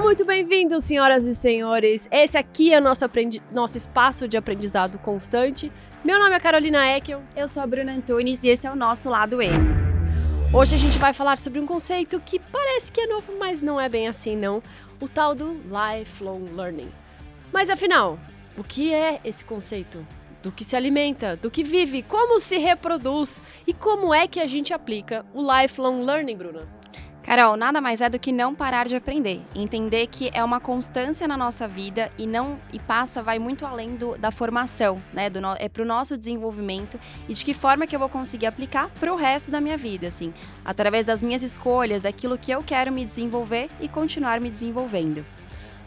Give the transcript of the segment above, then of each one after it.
Sejam muito bem-vindos, senhoras e senhores. Esse aqui é o nosso, aprendi... nosso espaço de aprendizado constante. Meu nome é Carolina Eckel. Eu sou a Bruna Antunes e esse é o nosso lado E. Hoje a gente vai falar sobre um conceito que parece que é novo, mas não é bem assim, não. O tal do lifelong learning. Mas afinal, o que é esse conceito? Do que se alimenta, do que vive, como se reproduz e como é que a gente aplica o lifelong learning, Bruna? Carol, nada mais é do que não parar de aprender, entender que é uma constância na nossa vida e não e passa vai muito além do, da formação, né? Do, é para o nosso desenvolvimento e de que forma que eu vou conseguir aplicar para o resto da minha vida, assim, através das minhas escolhas, daquilo que eu quero me desenvolver e continuar me desenvolvendo.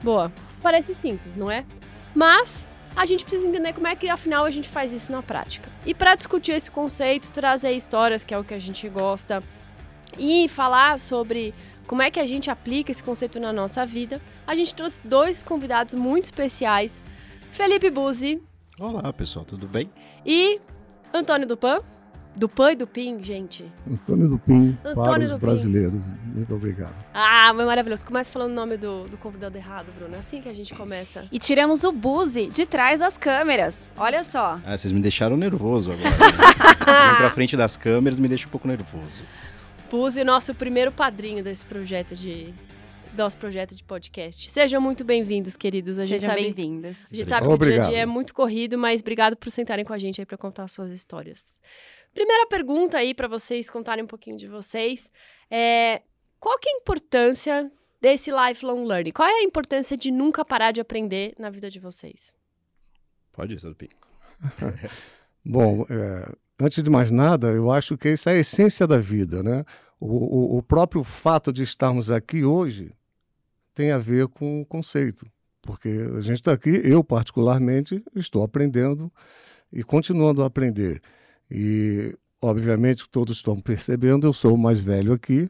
Boa, parece simples, não é? Mas a gente precisa entender como é que afinal a gente faz isso na prática. E para discutir esse conceito, trazer histórias, que é o que a gente gosta, e falar sobre como é que a gente aplica esse conceito na nossa vida, a gente trouxe dois convidados muito especiais: Felipe Buzzi. Olá, pessoal, tudo bem? E Antônio Dupan. Dupan e Dupin, gente. Antônio Dupin Antônio para os Dupin. brasileiros. Muito obrigado. Ah, mas maravilhoso. Começa falando o nome do, do convidado errado, Bruno. É assim que a gente começa. E tiramos o Buzi de trás das câmeras. Olha só. Ah, vocês me deixaram nervoso agora. Né? pra frente das câmeras me deixa um pouco nervoso. Puse nosso primeiro padrinho desse projeto de nosso projeto de podcast. Sejam muito bem-vindos, queridos. A gente Sejam bem-vindas. A gente sabe que obrigado. o dia a dia é muito corrido, mas obrigado por sentarem com a gente aí para contar suas histórias. Primeira pergunta aí para vocês contarem um pouquinho de vocês é qual que é a importância desse lifelong learning? Qual é a importância de nunca parar de aprender na vida de vocês? Pode ir, Sadupi. Bom, é, antes de mais nada, eu acho que isso é a essência da vida, né? O, o, próprio fato de estarmos aqui hoje tem a ver com o conceito, porque a gente está aqui, eu particularmente estou aprendendo e continuando a aprender. E, obviamente, todos estão percebendo, eu sou o mais velho aqui,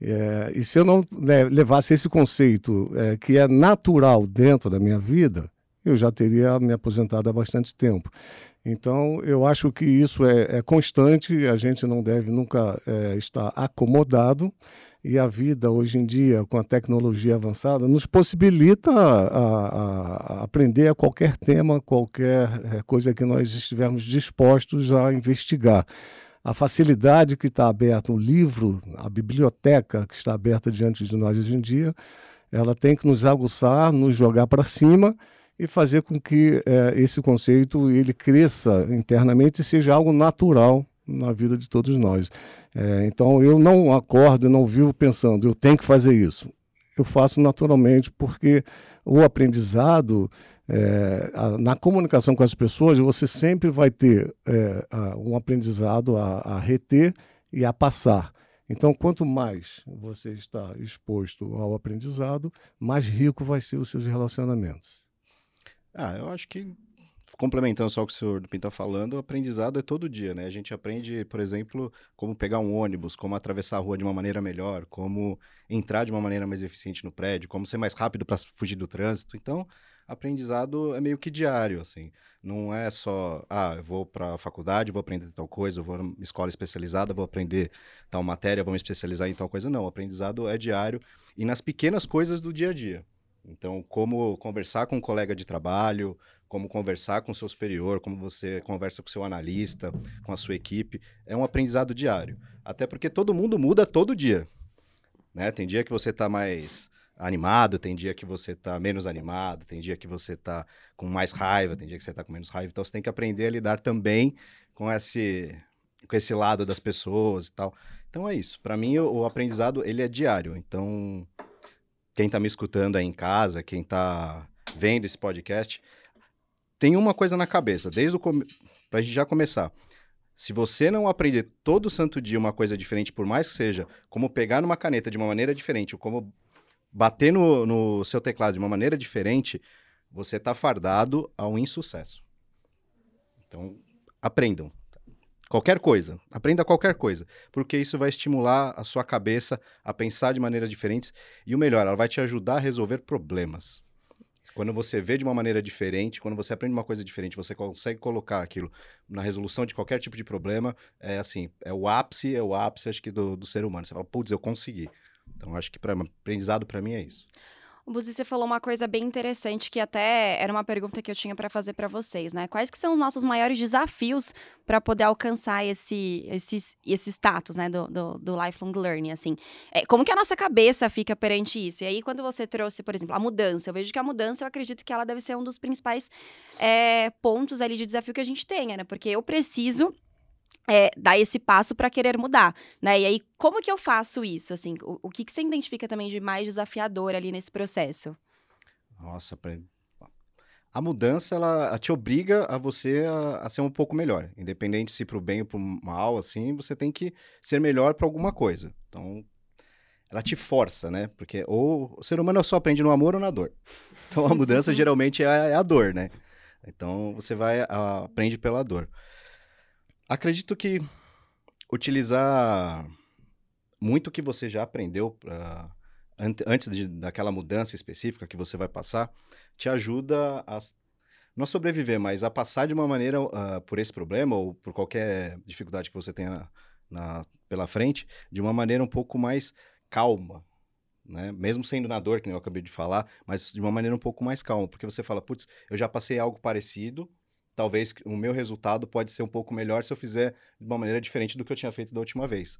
é, e se eu não né, levasse esse conceito é, que é natural dentro da minha vida, eu já teria me aposentado há bastante tempo. Então, eu acho que isso é, é constante, a gente não deve nunca é, estar acomodado. E a vida, hoje em dia, com a tecnologia avançada, nos possibilita a, a, aprender a qualquer tema, qualquer é, coisa que nós estivermos dispostos a investigar. A facilidade que está aberta, o livro, a biblioteca que está aberta diante de nós hoje em dia, ela tem que nos aguçar, nos jogar para cima e fazer com que é, esse conceito ele cresça internamente e seja algo natural na vida de todos nós. É, então eu não acordo, não vivo pensando, eu tenho que fazer isso. Eu faço naturalmente porque o aprendizado, é, a, na comunicação com as pessoas, você sempre vai ter é, a, um aprendizado a, a reter e a passar. Então, quanto mais você está exposto ao aprendizado, mais rico vai ser os seus relacionamentos. Ah, eu acho que, complementando só o que o senhor Dupin está falando, o aprendizado é todo dia, né? A gente aprende, por exemplo, como pegar um ônibus, como atravessar a rua de uma maneira melhor, como entrar de uma maneira mais eficiente no prédio, como ser mais rápido para fugir do trânsito. Então, aprendizado é meio que diário, assim. Não é só, ah, eu vou para a faculdade, vou aprender tal coisa, eu vou na escola especializada, vou aprender tal matéria, vou me especializar em tal coisa. Não, o aprendizado é diário e nas pequenas coisas do dia a dia. Então, como conversar com um colega de trabalho, como conversar com o seu superior, como você conversa com o seu analista, com a sua equipe, é um aprendizado diário. Até porque todo mundo muda todo dia. Né? Tem dia que você está mais animado, tem dia que você está menos animado, tem dia que você está com mais raiva, tem dia que você está com menos raiva. Então, você tem que aprender a lidar também com esse, com esse lado das pessoas e tal. Então, é isso. Para mim, o, o aprendizado, ele é diário. Então, quem está me escutando aí em casa, quem está vendo esse podcast, tem uma coisa na cabeça, desde o come... para a gente já começar. Se você não aprender todo santo dia uma coisa diferente, por mais que seja como pegar numa caneta de uma maneira diferente, ou como bater no, no seu teclado de uma maneira diferente, você está fardado ao insucesso. Então, aprendam. Qualquer coisa. Aprenda qualquer coisa. Porque isso vai estimular a sua cabeça a pensar de maneiras diferentes. E o melhor, ela vai te ajudar a resolver problemas. Quando você vê de uma maneira diferente, quando você aprende uma coisa diferente, você consegue colocar aquilo na resolução de qualquer tipo de problema, é assim, é o ápice, é o ápice, acho que, do, do ser humano. Você fala, putz, eu consegui. Então, acho que para aprendizado para mim é isso. O Buzi, você falou uma coisa bem interessante que até era uma pergunta que eu tinha para fazer para vocês, né? Quais que são os nossos maiores desafios para poder alcançar esse, esse, esse status, né, do, do, do lifelong learning, assim? É, como que a nossa cabeça fica perante isso? E aí, quando você trouxe, por exemplo, a mudança, eu vejo que a mudança, eu acredito que ela deve ser um dos principais é, pontos ali de desafio que a gente tenha, né? Porque eu preciso é, dar esse passo para querer mudar, né? E aí, como que eu faço isso? Assim, o, o que, que você identifica também de mais desafiador ali nesse processo? Nossa, a mudança ela, ela, te obriga a você a, a, ser um pouco melhor, independente se para o bem ou para o mal, assim, você tem que ser melhor para alguma coisa. Então, ela te força, né? Porque ou o ser humano só aprende no amor ou na dor. Então, a mudança geralmente é a, é a dor, né? Então, você vai a, aprende pela dor. Acredito que utilizar muito que você já aprendeu pra, antes de, daquela mudança específica que você vai passar, te ajuda a não sobreviver, mas a passar de uma maneira uh, por esse problema ou por qualquer dificuldade que você tenha na, pela frente, de uma maneira um pouco mais calma, né? Mesmo sendo na dor, que eu acabei de falar, mas de uma maneira um pouco mais calma, porque você fala, putz, eu já passei algo parecido, talvez o meu resultado pode ser um pouco melhor se eu fizer de uma maneira diferente do que eu tinha feito da última vez.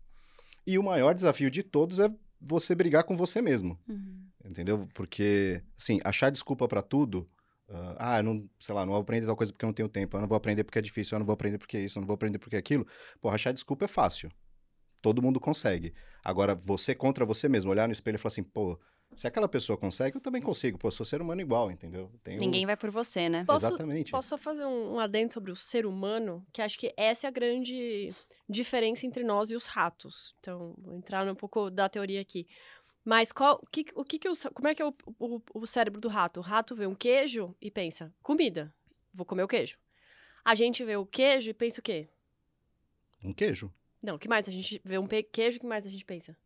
E o maior desafio de todos é você brigar com você mesmo. Uhum. Entendeu? Porque, assim, achar desculpa para tudo. Uh, ah, eu não, sei lá, não vou aprender tal coisa porque eu não tenho tempo. Eu não vou aprender porque é difícil. Eu não vou aprender porque é isso. Eu não vou aprender porque é aquilo. Pô, achar desculpa é fácil. Todo mundo consegue. Agora, você contra você mesmo, olhar no espelho e falar assim, pô, se aquela pessoa consegue, eu também consigo. Pô, eu sou ser humano igual, entendeu? Tenho... Ninguém vai por você, né? Posso, Exatamente. Posso só fazer um, um adendo sobre o ser humano? Que acho que essa é a grande diferença entre nós e os ratos. Então, vou entrar um pouco da teoria aqui. Mas qual, o que, o que, que o, como é que é o, o, o cérebro do rato? O rato vê um queijo e pensa, comida, vou comer o queijo. A gente vê o queijo e pensa o quê? Um queijo. Não, o que mais? A gente vê um queijo, o que mais a gente pensa?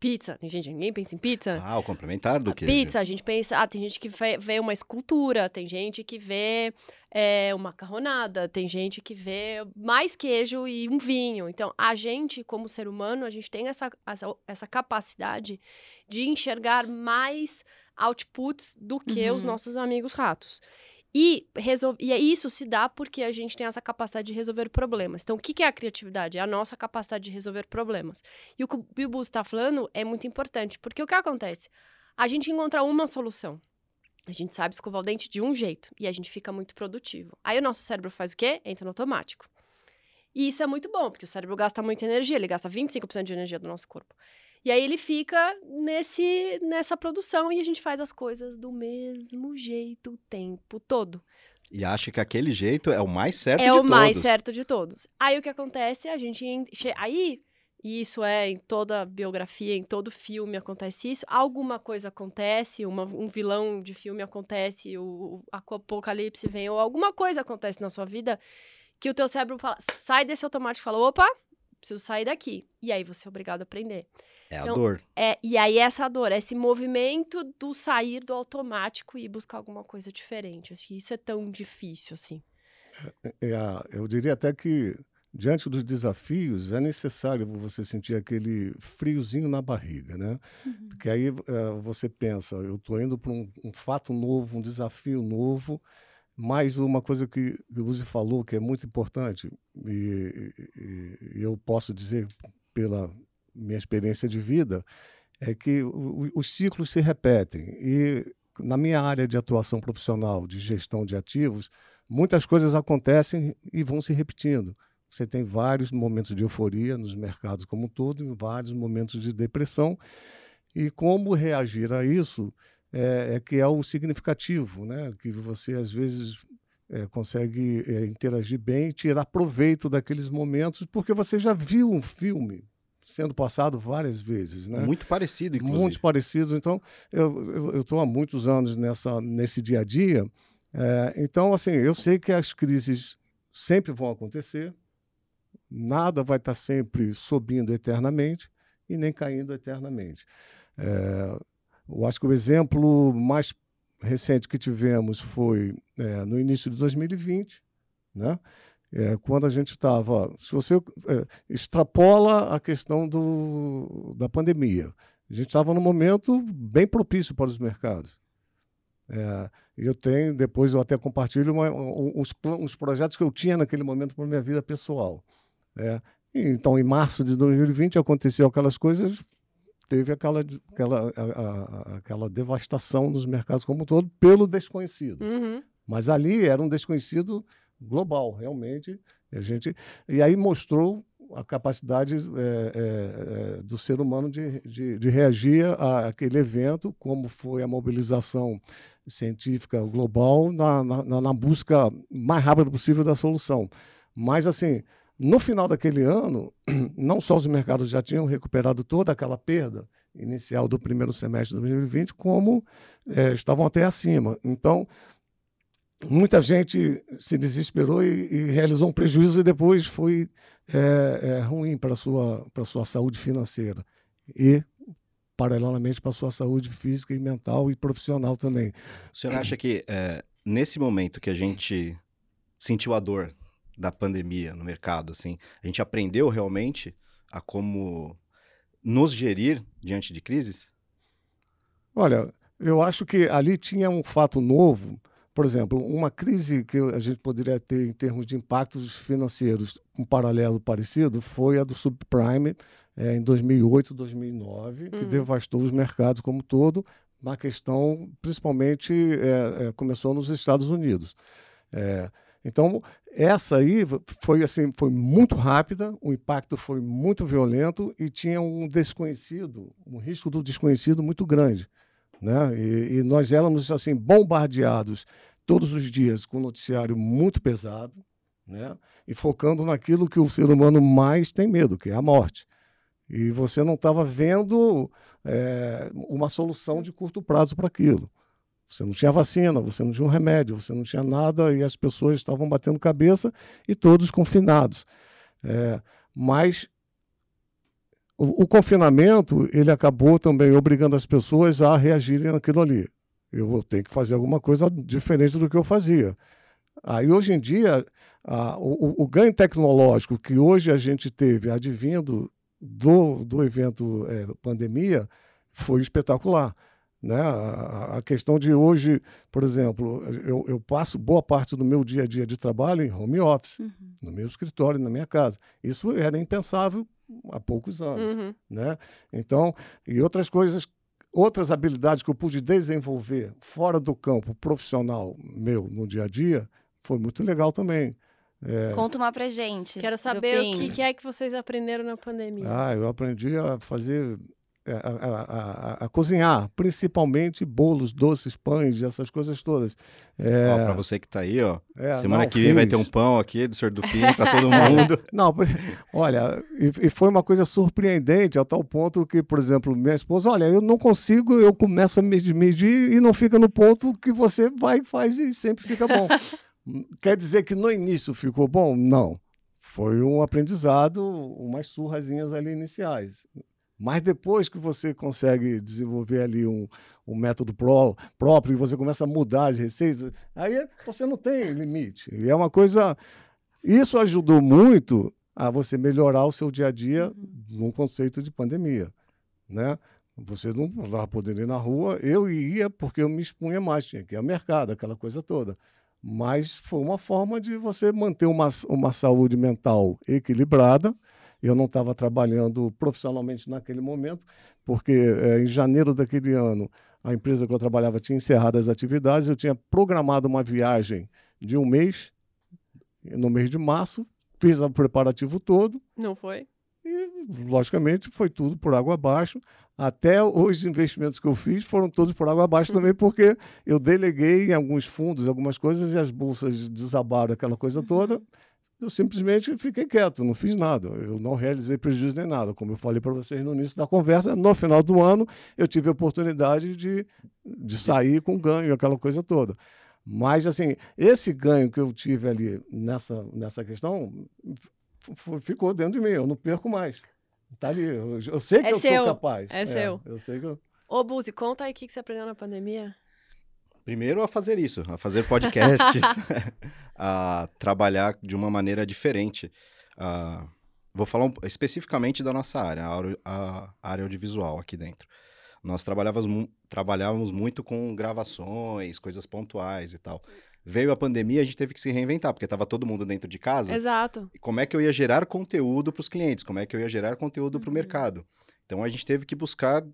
Pizza. Gente, ninguém pensa em pizza. Ah, o complementar do que? Pizza, a gente pensa. Ah, tem gente que vê uma escultura, tem gente que vê é, uma macarronada, tem gente que vê mais queijo e um vinho. Então, a gente, como ser humano, a gente tem essa, essa, essa capacidade de enxergar mais outputs do que uhum. os nossos amigos ratos. E, resol... e isso se dá porque a gente tem essa capacidade de resolver problemas. Então, o que é a criatividade? É a nossa capacidade de resolver problemas. E o que o Bibu está falando é muito importante, porque o que acontece? A gente encontra uma solução. A gente sabe escovar o dente de um jeito e a gente fica muito produtivo. Aí o nosso cérebro faz o quê? Entra no automático. E isso é muito bom, porque o cérebro gasta muita energia, ele gasta 25% de energia do nosso corpo. E aí ele fica nesse nessa produção e a gente faz as coisas do mesmo jeito o tempo todo. E acha que aquele jeito é o mais certo é de todos. É o mais certo de todos. Aí o que acontece? A gente aí e isso é em toda biografia, em todo filme acontece isso. Alguma coisa acontece, uma, um vilão de filme acontece, o, o apocalipse vem, ou alguma coisa acontece na sua vida que o teu cérebro fala, sai desse automático e fala, opa, preciso sair daqui. E aí você é obrigado a aprender. É então, a dor. É, e aí essa dor, esse movimento do sair do automático e buscar alguma coisa diferente. Acho que isso é tão difícil, assim. É, é, eu diria até que, diante dos desafios, é necessário você sentir aquele friozinho na barriga, né? Uhum. Porque aí é, você pensa, eu estou indo para um, um, fato novo, um desafio novo, mas uma coisa que o Uzi falou que é muito importante, e, e, e eu posso dizer pela minha experiência de vida, é que o, os ciclos se repetem. E na minha área de atuação profissional de gestão de ativos, muitas coisas acontecem e vão se repetindo. Você tem vários momentos de euforia nos mercados como um todo e vários momentos de depressão. E como reagir a isso é, é que é o significativo, né? que você às vezes é, consegue é, interagir bem tirar proveito daqueles momentos, porque você já viu um filme sendo passado várias vezes, né? Muito parecido, inclusive. Muito parecidos. Então, eu estou há muitos anos nessa, nesse dia a dia. É, então, assim, eu sei que as crises sempre vão acontecer, nada vai estar sempre subindo eternamente e nem caindo eternamente. É, eu acho que o exemplo mais recente que tivemos foi é, no início de 2020, né? É, quando a gente estava. Se você é, extrapola a questão do, da pandemia, A gente estava num momento bem propício para os mercados. É, eu tenho, depois eu até compartilho uma, uns, uns projetos que eu tinha naquele momento para minha vida pessoal. É, então, em março de 2020 aconteceu aquelas coisas, teve aquela, aquela, a, a, aquela devastação nos mercados como um todo pelo desconhecido. Uhum. Mas ali era um desconhecido global, realmente. A gente, e aí mostrou a capacidade é, é, do ser humano de, de, de reagir àquele evento, como foi a mobilização científica global na, na, na busca mais rápida possível da solução. Mas, assim, no final daquele ano, não só os mercados já tinham recuperado toda aquela perda inicial do primeiro semestre de 2020, como é, estavam até acima. Então, muita gente se desesperou e, e, realizou um prejuízo e depois foi é, é, ruim para a sua, sua saúde financeira e, paralelamente, para a sua saúde física e mental e profissional também. O senhor acha que é, nesse momento que a gente sentiu a dor da pandemia no mercado, assim, a gente aprendeu realmente a como nos gerir diante de crises? Olha, eu acho que ali tinha um fato novo por exemplo, uma crise que a gente poderia ter em termos de impactos financeiros, um paralelo parecido, foi a do subprime é, em 2008, 2009, hum. que devastou os mercados como um todo, na questão, principalmente, é, é, começou nos Estados Unidos. É, então, essa aí foi assim, foi muito rápida, o impacto foi muito violento e tinha um desconhecido, um risco do desconhecido muito grande. Né? E, e nós éramos assim bombardeados todos os dias com um noticiário muito pesado, né? E focando naquilo que o ser humano mais tem medo, que é a morte. E você não estava vendo é, uma solução de curto prazo para aquilo. Você não tinha vacina, você não tinha um remédio, você não tinha nada e as pessoas estavam batendo cabeça e todos confinados. É, mas o, o, confinamento ele acabou também obrigando as pessoas a reagirem naquilo ali. Eu ter que fazer alguma coisa diferente do que eu fazia. Aí hoje em dia o, o, ganho tecnológico que hoje a gente teve advindo do, do evento é, pandemia foi espetacular. Né? A, a, questão de hoje, por exemplo, eu, eu, passo boa parte do meu dia a dia de trabalho em home office, uhum. no meu escritório, na minha casa. Isso era impensável há poucos anos, uhum. né? Então, e outras coisas, outras habilidades que eu pude desenvolver fora do campo profissional meu no dia a dia, foi muito legal também. É... Conta uma pra gente. Quero saber o que, que é que vocês aprenderam na pandemia. Ah, eu aprendi a fazer a, a, a, a, cozinhar, principalmente bolos, doces, pães, essas coisas todas. É... para você que está aí, ó, é, semana não, que vem vai ter um pão aqui do Senhor do para todo mundo. não, olha, e, e, foi uma coisa surpreendente a tal ponto que, por exemplo, minha esposa, olha, eu não consigo, eu começo a medir, medir e não fica no ponto que você vai e faz e sempre fica bom. Quer dizer que no início ficou bom? Não. Foi um aprendizado, umas surrazinhas ali iniciais. Mas depois que você consegue desenvolver ali um, um método pró, próprio e você começa a mudar as receitas, aí você não tem limite. E é uma coisa. Isso ajudou muito a você melhorar o seu dia a dia uhum. num conceito de pandemia. Né? Você não estava podendo ir na rua, eu ia porque eu me expunha mais, tinha que ir ao mercado, aquela coisa toda. Mas foi uma forma de você manter uma, uma saúde mental equilibrada eu não estava trabalhando profissionalmente naquele momento, porque é, em janeiro daquele ano a empresa que eu trabalhava tinha encerrado as atividades. Eu tinha programado uma viagem de um mês, no mês de março, fiz o preparativo todo. Não foi? E, logicamente, foi tudo por água abaixo. Até os investimentos que eu fiz foram todos por água abaixo também, porque eu deleguei em alguns fundos, algumas coisas, e as bolsas desabaram aquela coisa toda. Eu simplesmente fiquei quieto, não fiz nada. Eu não realizei prejuízo nem nada. Como eu falei para vocês no início da conversa, no final do ano eu tive a oportunidade de, de sair com ganho, aquela coisa toda. Mas, assim, esse ganho que eu tive ali nessa, nessa questão ficou dentro de mim, eu não perco mais. Tá ali, eu, eu sei que é eu seu. sou capaz. É, é seu. Eu sei que eu... Ô, Buzi, conta aí o que você aprendeu na pandemia. Primeiro a fazer isso, a fazer podcasts, a trabalhar de uma maneira diferente. Uh, vou falar um, especificamente da nossa área, a, a área audiovisual aqui dentro. Nós trabalhávamos, trabalhávamos muito com gravações, coisas pontuais e tal. Veio a pandemia, a gente teve que se reinventar, porque estava todo mundo dentro de casa. Exato. E como é que eu ia gerar conteúdo para os clientes? Como é que eu ia gerar conteúdo para o Uhum. mercado? Então a gente teve que buscar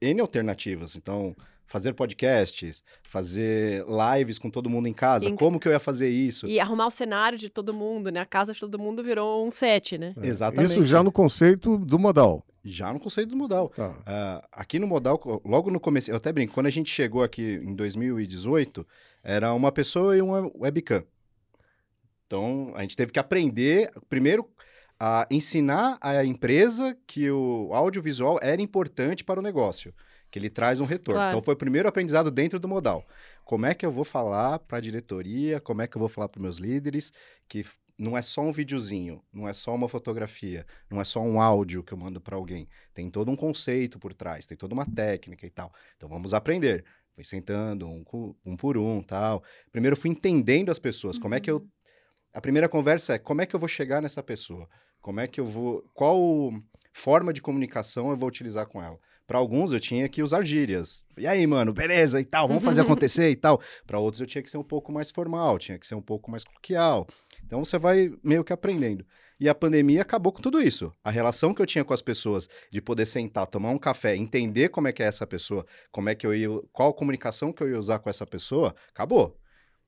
N alternativas. Então, fazer podcasts, fazer lives com todo mundo em casa. Como que eu ia fazer isso? E arrumar o cenário de todo mundo, né? A casa de todo mundo virou um set, né? É, Exatamente. Isso já no conceito do modal. Já no conceito do modal. Tá. Ah, aqui no Modal, logo no começo, eu até brinco, quando a gente chegou aqui em 2018, era uma pessoa e uma webcam. Então, a gente teve que aprender, primeiro, a ensinar a empresa que o audiovisual era importante para o negócio, que ele traz um retorno. Claro. Então, foi o primeiro aprendizado dentro do Modal. Como é que eu vou falar para a diretoria, como é que eu vou falar para meus líderes, que não é só um videozinho, não é só uma fotografia, não é só um áudio que eu mando para alguém. Tem todo um conceito por trás, tem toda uma técnica e tal. Então vamos aprender. Fui sentando um, um por um, tal. Primeiro fui entendendo as pessoas. Como é que eu a primeira conversa é como é que eu vou chegar nessa pessoa? Como é que eu vou qual forma de comunicação eu vou utilizar com ela? Para alguns eu tinha que usar gírias. E aí, mano, beleza e tal, vamos fazer acontecer e tal. Para outros eu tinha que ser um pouco mais formal, tinha que ser um pouco mais coloquial. Então você vai meio que aprendendo. E a pandemia acabou com tudo isso. A relação que eu tinha com as pessoas de poder sentar, tomar um café, entender como é que é essa pessoa, como é que eu ia, qual comunicação que eu ia usar com essa pessoa, acabou.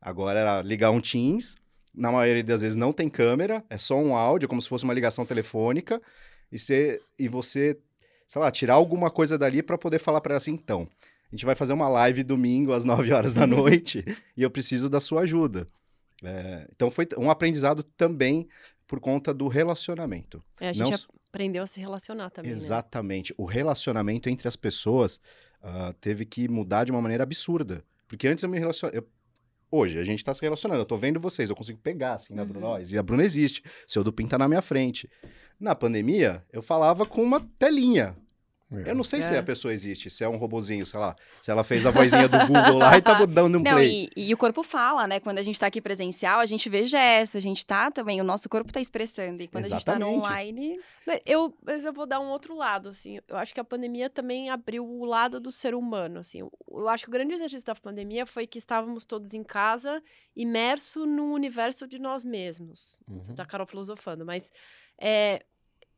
Agora era ligar um Teams, na maioria das vezes não tem câmera, é só um áudio, como se fosse uma ligação telefônica, e você, e você sei lá, tirar alguma coisa dali para poder falar para ela assim, então, a gente vai fazer uma live domingo às 9 horas da noite e eu preciso da sua ajuda. É, então foi um aprendizado também por conta do relacionamento. É, a gente Não aprendeu a se relacionar também, né? Exatamente. O relacionamento entre as pessoas ah, teve que mudar de uma maneira absurda. Porque antes eu me relacionava. Hoje, a gente tá se relacionando. Eu tô vendo vocês, eu consigo pegar, assim, na Uhum. Bruna. E a Bruna existe. Seu Dupin tá na minha frente. Na pandemia, eu falava com uma telinha. É. Eu não sei se É. a pessoa existe, se é um robozinho, sei lá. Se ela fez a vozinha do Google lá e tá dando um Não, play. e, e o corpo fala, né? Quando a gente tá aqui presencial, a gente vê gesto, a gente tá também, o nosso corpo tá expressando. E quando a gente tá no Exatamente. online, Mas Eu, mas eu vou dar um outro lado, assim. Eu acho que a pandemia também abriu o lado do ser humano, assim. Eu, acho que o grande exercício da pandemia foi que estávamos todos em casa, imerso num universo de nós mesmos. Você Uhum. tá, Carol, filosofando, mas é,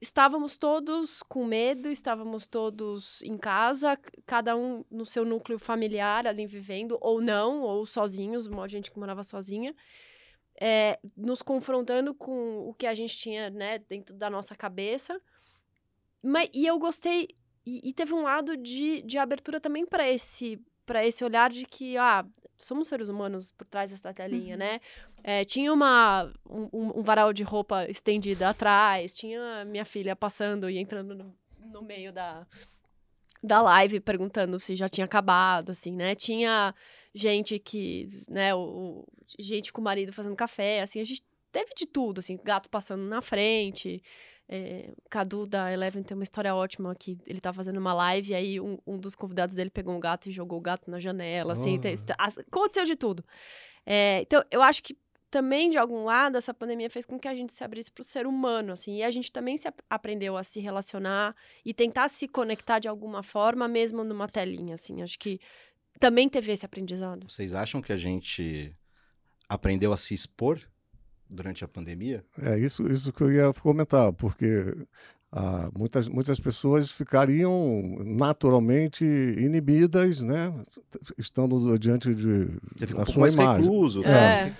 estávamos todos com medo, estávamos todos em casa, cada um no seu núcleo familiar ali vivendo, ou não, ou sozinhos, uma gente que morava sozinha é, nos confrontando com o que a gente tinha, né, dentro da nossa cabeça. Mas, e eu gostei, e, e teve um lado de, de abertura também para esse para esse olhar de que, ah, somos seres humanos por trás dessa telinha, Uhum. né? É, tinha uma, um, um- varal de roupa estendida atrás, tinha minha filha passando e entrando no, no meio da, da live perguntando se já tinha acabado, assim, né? Tinha gente que, né, o, o- gente com o marido fazendo café, assim, a gente teve de tudo, assim, gato passando na frente. É, Cadu da Eleven tem uma história ótima que ele tá fazendo uma live e aí um, um dos convidados dele pegou um gato e jogou o gato na janela, assim, Oh. tem- as- aconteceu de tudo. É, então, eu acho que também, de algum lado, essa pandemia fez com que a gente se abrisse para o ser humano, assim, e a gente também se ap- aprendeu a se relacionar e tentar se conectar de alguma forma, mesmo numa telinha, assim, acho que também teve esse aprendizado. Vocês acham que a gente aprendeu a se expor durante a pandemia? É isso, isso que eu ia comentar, porque ah, muitas, muitas pessoas ficariam naturalmente inibidas, né? Estando diante de Você fica um sua mais imagem. recluso. É. né?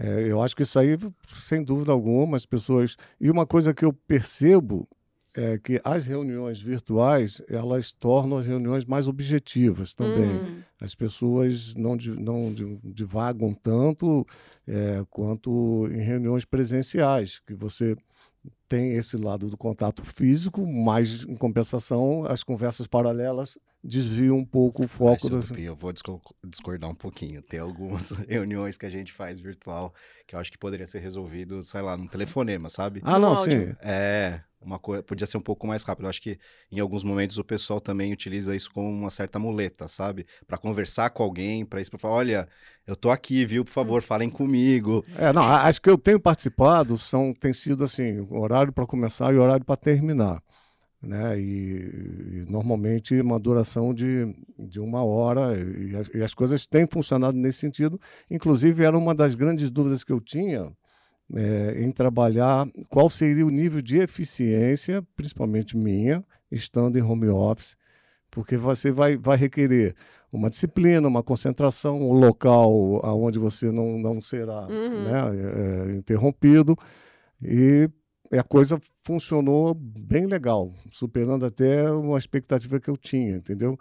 É, eu acho que isso aí, sem dúvida alguma, as pessoas. E uma coisa que eu percebo é que as reuniões virtuais elas tornam as reuniões mais objetivas também. Hum. As pessoas não, não di- divagam tanto é, quanto em reuniões presenciais, que você tem esse lado do contato físico, mas em compensação as conversas paralelas desviam um pouco o Mas, foco seu das. Eu vou disco- discordar um pouquinho. Tem algumas reuniões que a gente faz virtual que eu acho que poderia ser resolvido, sei lá, num telefonema, sabe? Ah, não, áudio. sim. É, uma coisa podia ser um pouco mais rápido. Eu acho que em alguns momentos o pessoal também utiliza isso como uma certa muleta, sabe? Para conversar com alguém, para isso, para falar, olha, eu tô aqui, viu? Por favor, falem comigo. É, não, acho que eu tenho participado são tem sido assim, horário para começar e horário para terminar. Né? E, e, normalmente uma duração de, de uma hora, e as, e as coisas têm funcionado nesse sentido. Inclusive, era uma das grandes dúvidas que eu tinha é, em trabalhar qual seria o nível de eficiência, principalmente minha, estando em home office, porque você vai, vai requerer uma disciplina, uma concentração, um local onde você não, não será uhum. né, é, é, interrompido. E a coisa funcionou bem legal, superando até uma expectativa que eu tinha, entendeu?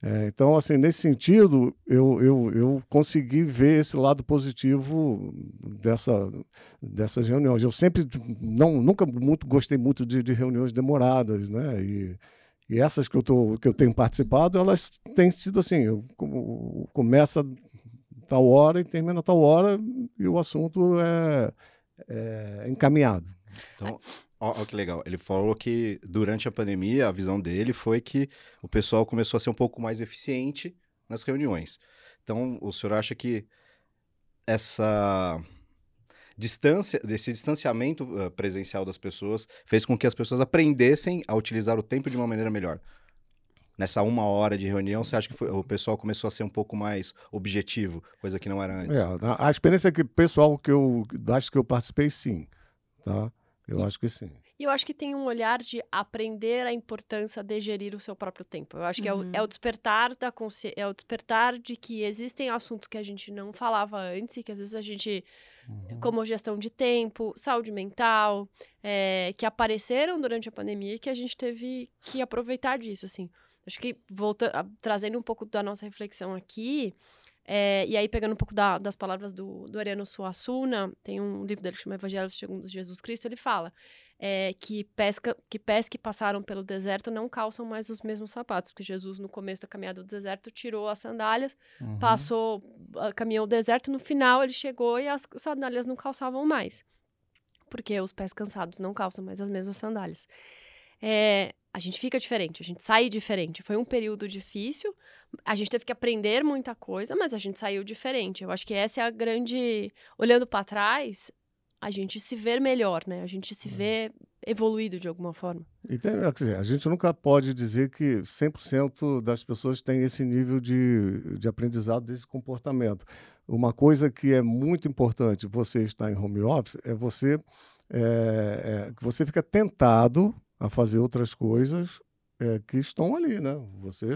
É, então, assim, nesse sentido, eu, eu, eu consegui ver esse lado positivo dessa, dessas reuniões. Eu sempre, não, nunca muito gostei muito de, de reuniões demoradas, né? E, e essas que eu, tô, que eu tenho participado, elas têm sido assim, eu, começa tal hora e termina tal hora e o assunto é, é encaminhado. Então, Olha que legal. Ele falou que durante a pandemia, a visão dele foi que o pessoal começou a ser um pouco mais eficiente nas reuniões. Então, o senhor acha que essa distância, desse distanciamento uh, presencial das pessoas fez com que as pessoas aprendessem a utilizar o tempo de uma maneira melhor? Nessa uma hora de reunião, você acha que foi, o pessoal começou a ser um pouco mais objetivo, coisa que não era antes? É, a, experiência que pessoal que eu das que eu participei, sim, tá? Eu acho que sim. E eu acho que tem um olhar de aprender a importância de gerir o seu próprio tempo. Eu acho que uhum. é, o, é, o, uhum. despertar da consci... é o despertar de que existem assuntos que a gente não falava antes e que às vezes a gente, uhum. como gestão de tempo, saúde mental, é, que apareceram durante a pandemia e que a gente teve que aproveitar disso, assim. Acho que volta, trazendo um pouco da nossa reflexão aqui, é, e aí, pegando um pouco da, das palavras do, do Ariano Suassuna, tem um livro dele que chama Evangelho segundo Jesus Cristo, ele fala é, que, pesca, que pés que passaram pelo deserto não calçam mais os mesmos sapatos, porque Jesus, no começo da caminhada do deserto, tirou as sandálias, uhum. passou, caminhou o deserto, no final ele chegou e as sandálias não calçavam mais, porque os pés cansados não calçam mais as mesmas sandálias. É, a gente fica diferente, a gente sai diferente. Foi um período difícil, a gente teve que aprender muita coisa, mas a gente saiu diferente. Eu acho que essa é a grande. Olhando para trás, a gente se vê melhor, né? A gente se vê evoluído de alguma forma. E tem, dizer, a gente nunca pode dizer que 100% das pessoas têm esse nível de, de aprendizado desse comportamento. Uma coisa que é muito importante você estar em home office é você é, é, você fica tentado a fazer outras coisas é, que estão ali, né? Você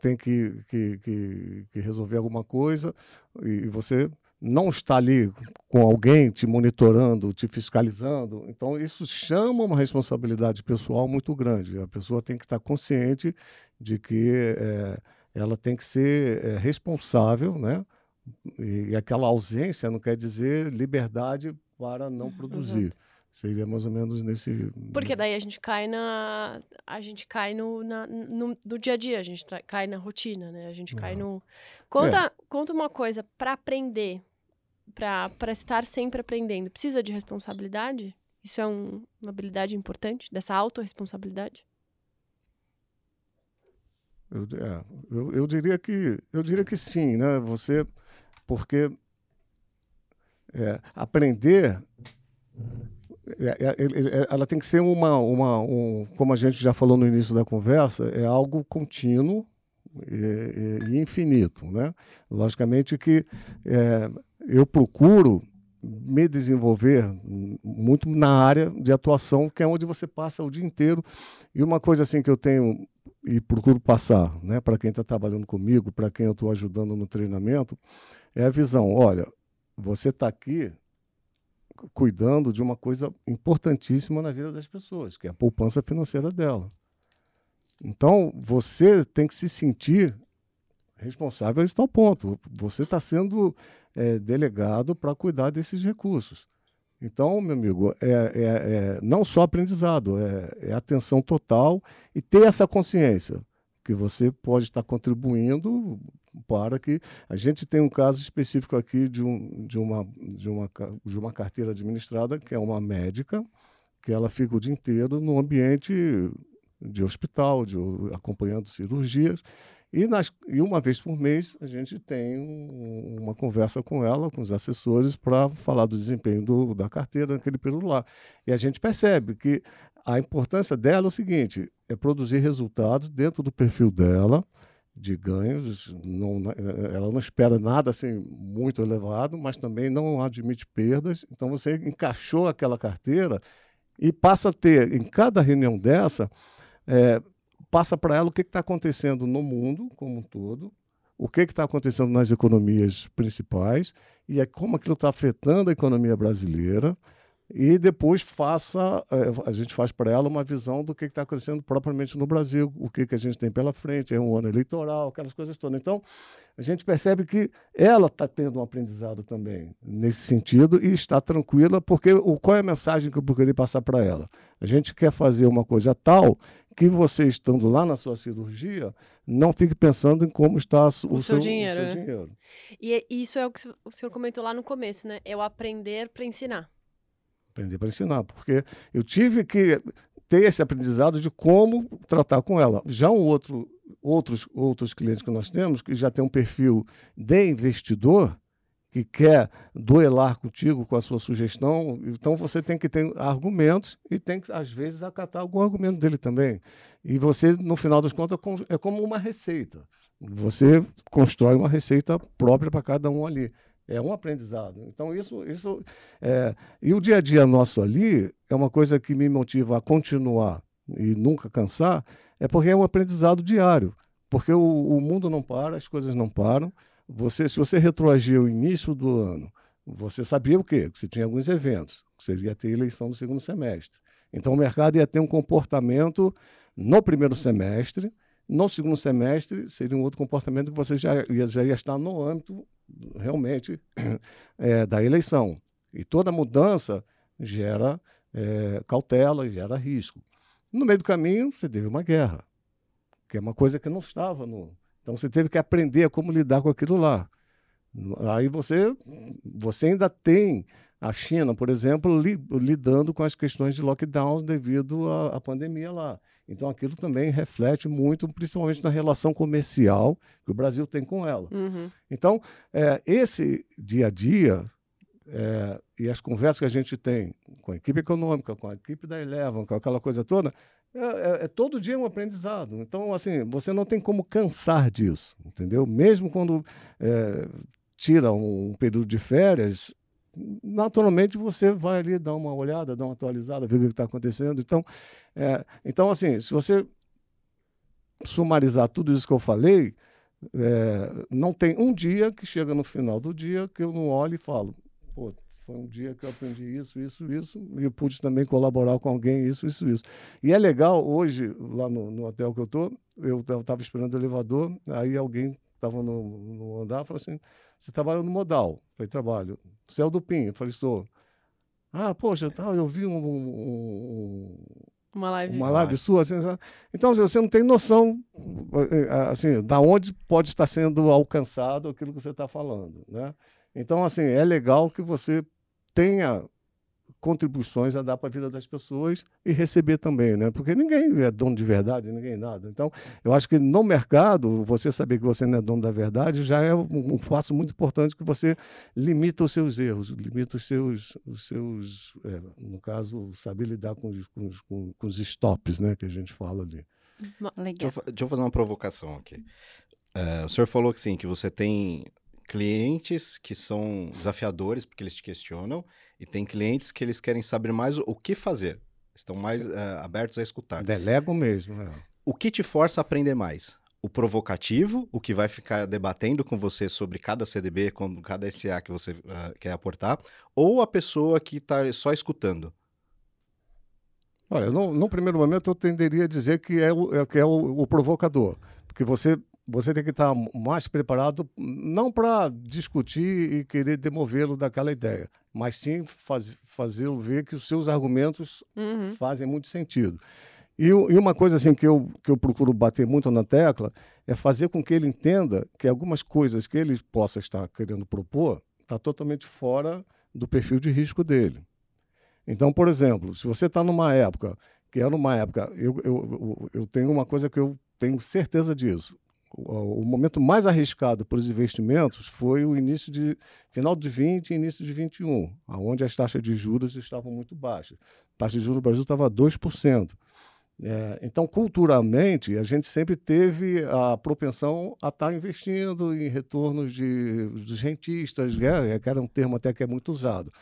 tem que, que, que, que, resolver alguma coisa e você não está ali com alguém te monitorando, te fiscalizando. Então, isso chama uma responsabilidade pessoal muito grande. A pessoa tem que estar consciente de que é, ela tem que ser é, responsável, né? E, e aquela ausência não quer dizer liberdade para não produzir. Exato. Seria mais ou menos nesse. Porque daí a gente cai na. A gente cai no, na, no, no dia a dia, a gente cai na rotina, né? A gente cai no. Conta, é. conta uma coisa, para aprender, para estar sempre aprendendo, precisa de responsabilidade? Isso é um, uma habilidade importante, dessa autorresponsabilidade? Eu, é, eu, eu, diria que eu diria que sim, né? Você porque é, aprender ela tem que ser uma, uma um, como a gente já falou no início da conversa, é algo contínuo e, e infinito, né? Logicamente que é, eu procuro me desenvolver muito na área de atuação, que é onde você passa o dia inteiro. E uma coisa assim que eu tenho e procuro passar, né, para quem está trabalhando comigo, para quem eu estou ajudando no treinamento, é a visão. Olha, você está aqui cuidando de uma coisa importantíssima na vida das pessoas, que é a poupança financeira dela. Então, você tem que se sentir responsável a tal ponto. Você está sendo é, delegado para cuidar desses recursos. Então, meu amigo, é, é, é não só aprendizado, é, é, atenção total e ter essa consciência que você pode estar contribuindo para que a gente tem um caso específico aqui de, um, de, uma, de, uma, de uma carteira administrada que é uma médica que ela fica o dia inteiro no ambiente de hospital, de, acompanhando cirurgias. E, nas, e uma vez por mês a gente tem um, uma conversa com ela, com os assessores, para falar do desempenho do, da carteira naquele período lá. E a gente percebe que a importância dela é o seguinte: é produzir resultados dentro do perfil dela, de ganhos. Não, ela não espera nada assim muito elevado, mas também não admite perdas. Então você encaixou aquela carteira e passa a ter, em cada reunião dessa, é, passa para ela o que está acontecendo no mundo como um todo, o que está acontecendo nas economias principais e é como aquilo está afetando a economia brasileira e depois faça é, a gente faz para ela uma visão do que está acontecendo propriamente no Brasil, o que, que a gente tem pela frente, é um ano eleitoral, aquelas coisas todas. Então, a gente percebe que ela está tendo um aprendizado também nesse sentido e está tranquila, porque o, qual é a mensagem que eu procurei passar para ela? A gente quer fazer uma coisa tal que você, estando lá na sua cirurgia, não fique pensando em como está o, o seu, seu, dinheiro. O seu né? dinheiro. E isso é o que o senhor comentou lá no começo, né? É o aprender para ensinar. Aprender para ensinar, porque eu tive que ter esse aprendizado de como tratar com ela. Já um outro, outros, outros clientes que nós temos, que já tem um perfil de investidor, que quer duelar contigo com a sua sugestão, então você tem que ter argumentos e tem que, às vezes, acatar algum argumento dele também. E você, no final das contas, é como uma receita. Você constrói uma receita própria para cada um ali. É um aprendizado. Então, isso. isso é... E o dia a dia nosso ali é uma coisa que me motiva a continuar e nunca cansar, é porque é um aprendizado diário. Porque o, o mundo não para, as coisas não param. Você, se você retroagir o início do ano, você sabia o quê? Que você tinha alguns eventos, que você ia ter eleição no segundo semestre. Então, o mercado ia ter um comportamento no primeiro semestre, no segundo semestre seria um outro comportamento que você já já ia estar no âmbito realmente é, da eleição. E toda mudança gera é, cautela, gera risco. No meio do caminho, você teve uma guerra, que é uma coisa que não estava no, então você teve que aprender a como lidar com aquilo lá. Aí você, você ainda tem a China, por exemplo, li, lidando com as questões de lockdown devido à, pandemia lá. Então aquilo também reflete muito, principalmente na relação comercial que o Brasil tem com ela. Uhum. Então, é, esse dia a dia é, e as conversas que a gente tem com a equipe econômica, com a equipe da Eleven, com aquela coisa toda, é, é, é, todo dia um aprendizado. Então, assim, você não tem como cansar disso, entendeu? Mesmo quando é, tira um, período de férias, naturalmente você vai ali dar uma olhada, dar uma atualizada, ver o que está acontecendo. Então, é, então, assim, se você sumarizar tudo isso que eu falei, é, não tem um dia que chega no final do dia que eu não olho e falo, pô, foi um dia que eu aprendi isso, isso, isso, e pude também colaborar com alguém, isso, isso, isso. E é legal, hoje, lá no, no hotel que eu estou, eu estava esperando o elevador, aí alguém estava no, no andar falou assim: Você trabalha no modal? Eu falei: Trabalho. Céu do Pinho? Eu falei: Sou. Ah, poxa, tal, eu vi um, um, uma live, uma live sua. Assim, então, assim, você não tem noção eh, assim, da onde pode estar sendo alcançado aquilo que você está falando. Né? Então, assim, é legal que você tenha contribuições a dar para a vida das pessoas e receber também, né? Porque ninguém é dono de verdade, ninguém é nada. Então, eu acho que no mercado, você saber que você não é dono da verdade já é um passo muito importante que você limita os seus erros, limita os seus, os seus é, no caso, saber lidar com os, com, os, com os stops, né? Que a gente fala ali. Legal. Deixa eu, deixa eu fazer uma provocação aqui. Uh, o senhor falou que sim, que você tem clientes que são desafiadores porque eles te questionam e tem clientes que eles querem saber mais o que fazer. Estão mais uh, abertos a escutar. Delego mesmo. É. O que te força a aprender mais? O provocativo, o que vai ficar debatendo com você sobre cada CDB, com cada SA que você uh, quer aportar, ou a pessoa que está só escutando? Olha, no, no, primeiro momento eu tenderia a dizer que é o, é, que é o, o provocador, porque você você tem que estar mais preparado, não para discutir e querer demovê-lo daquela ideia, mas sim faz, fazê-lo ver que os seus argumentos uhum. fazem muito sentido. E, e, uma coisa assim que eu, que eu procuro bater muito na tecla é fazer com que ele entenda que algumas coisas que ele possa estar querendo propor está totalmente fora do perfil de risco dele. Então, por exemplo, se você está numa época, que era uma época, eu, eu, eu tenho uma coisa que eu tenho certeza disso. O, momento mais arriscado para os investimentos foi o início de final de 20 e início de 21, onde as taxas de juros estavam muito baixas. A taxa de juros no Brasil estava 2%. É, então, culturalmente, a gente sempre teve a propensão a estar investindo em retornos de, dos rentistas, né? que era um termo até que é muito usado.